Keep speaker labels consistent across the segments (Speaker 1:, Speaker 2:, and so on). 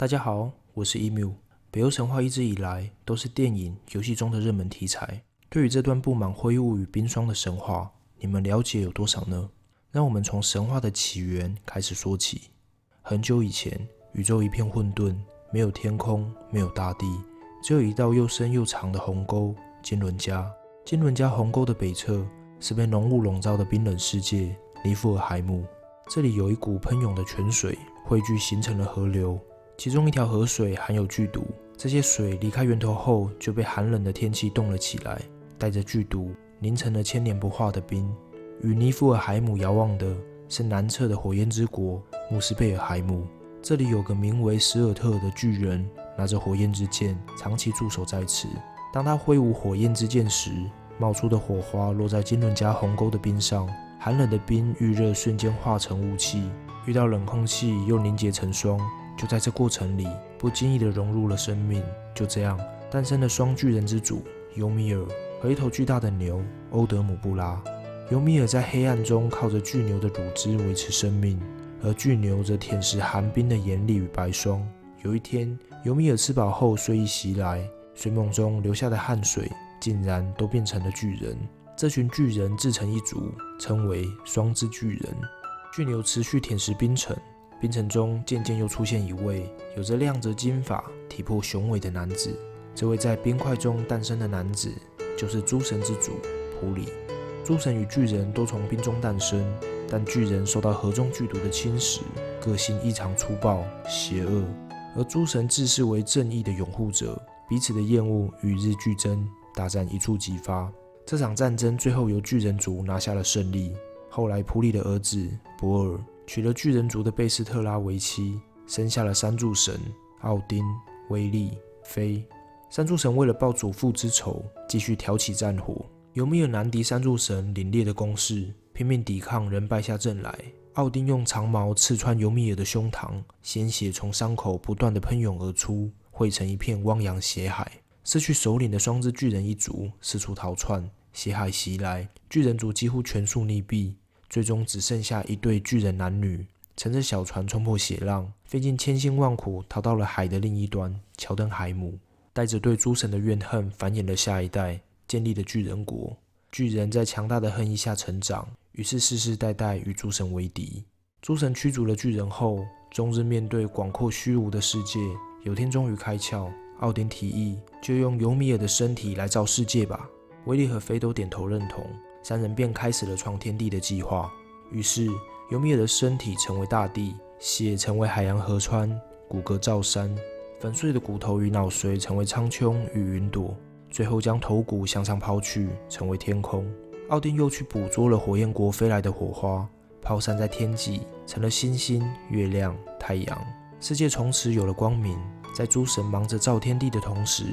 Speaker 1: 大家好，我是 emu。北欧神话一直以来都是电影、游戏中的热门题材。对于这段布满灰雾与冰霜的神话，你们了解有多少呢？让我们从神话的起源开始说起。很久以前，宇宙一片混沌，没有天空，没有大地，只有一道又深又长的鸿沟——金轮家。金轮家鸿沟的北侧是被浓雾笼罩的冰冷世界——尼夫尔海姆。这里有一股喷涌的泉水汇聚形成了河流。其中一条河水含有剧毒，这些水离开源头后就被寒冷的天气冻了起来，带着剧毒凝成了千年不化的冰。与尼夫尔海姆遥望的是南侧的火焰之国穆斯贝尔海姆，这里有个名为史尔特的巨人，拿着火焰之剑，长期驻守在此。当他挥舞火焰之剑时，冒出的火花落在金伦加鸿沟的冰上，寒冷的冰遇热瞬间化成雾气，遇到冷空气又凝结成霜。就在这过程里，不经意地融入了生命。就这样诞生了双巨人之主尤米尔和一头巨大的牛欧德姆布拉。尤米尔在黑暗中靠着巨牛的乳汁维持生命，而巨牛则舔食寒冰的严厉与白霜。有一天，尤米尔吃饱后睡意袭来，睡梦中流下的汗水竟然都变成了巨人。这群巨人自成一族，称为双之巨人。巨牛持续舔食冰层。冰层中渐渐又出现一位有着亮泽金发、体魄雄伟的男子。这位在冰块中诞生的男子，就是诸神之主普里。诸神与巨人都从冰中诞生，但巨人受到河中剧毒的侵蚀，个性异常粗暴、邪恶；而诸神自视为正义的拥护者，彼此的厌恶与日俱增，大战一触即发。这场战争最后由巨人族拿下了胜利。后来，普里的儿子博尔。娶了巨人族的贝斯特拉为妻，生下了三柱神奥丁、威利、菲。三柱神为了报祖父之仇，继续挑起战火。尤米尔难敌三柱神凛冽的攻势，拼命抵抗，仍败下阵来。奥丁用长矛刺穿尤米尔的胸膛，鲜血从伤口不断的喷涌而出，汇成一片汪洋血海。失去首领的双肢巨人一族四处逃窜，血海袭来，巨人族几乎全数溺毙。最终只剩下一对巨人男女，乘着小船冲破血浪，费尽千辛万苦逃到了海的另一端——乔登海姆。带着对诸神的怨恨，繁衍了下一代，建立了巨人国。巨人在强大的恨意下成长，于是世世代代与诸神为敌。诸神驱逐了巨人后，终日面对广阔虚无的世界。有天终于开窍，奥丁提议，就用尤米尔的身体来造世界吧。威利和菲都点头认同。三人便开始了创天地的计划。于是，尤米尔的身体成为大地，血成为海洋河川，骨骼造山，粉碎的骨头与脑髓成为苍穹与云朵，最后将头骨向上抛去，成为天空。奥丁又去捕捉了火焰国飞来的火花，抛散在天际，成了星星、月亮、太阳。世界从此有了光明。在诸神忙着造天地的同时，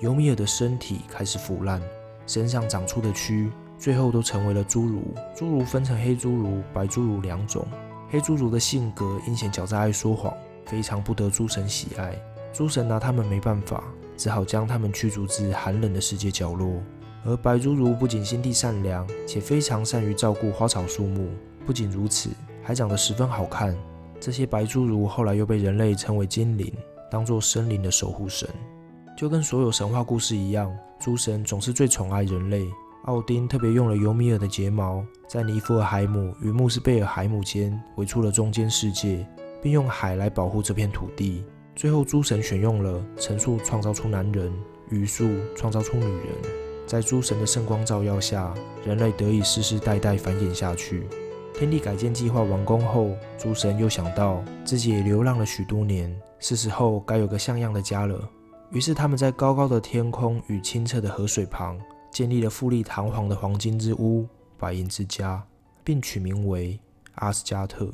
Speaker 1: 尤米尔的身体开始腐烂，身上长出的蛆。最后都成为了侏儒。侏儒分成黑侏儒、白侏儒两种。黑侏儒的性格阴险狡诈、爱说谎，非常不得诸神喜爱。诸神拿他们没办法，只好将他们驱逐至寒冷的世界角落。而白侏儒不仅心地善良，且非常善于照顾花草树木。不仅如此，还长得十分好看。这些白侏儒后来又被人类称为精灵，当做森林的守护神。就跟所有神话故事一样，诸神总是最宠爱人类。奥丁特别用了尤米尔的睫毛，在尼夫尔海姆与穆斯贝尔海姆间围出了中间世界，并用海来保护这片土地。最后，诸神选用了陈树创造出男人，榆树创造出女人。在诸神的圣光照耀下，人类得以世世代代繁衍下去。天地改建计划完工后，诸神又想到自己也流浪了许多年，是时候该有个像样的家了。于是，他们在高高的天空与清澈的河水旁。建立了富丽堂皇的黄金之屋、白银之家，并取名为阿斯加特。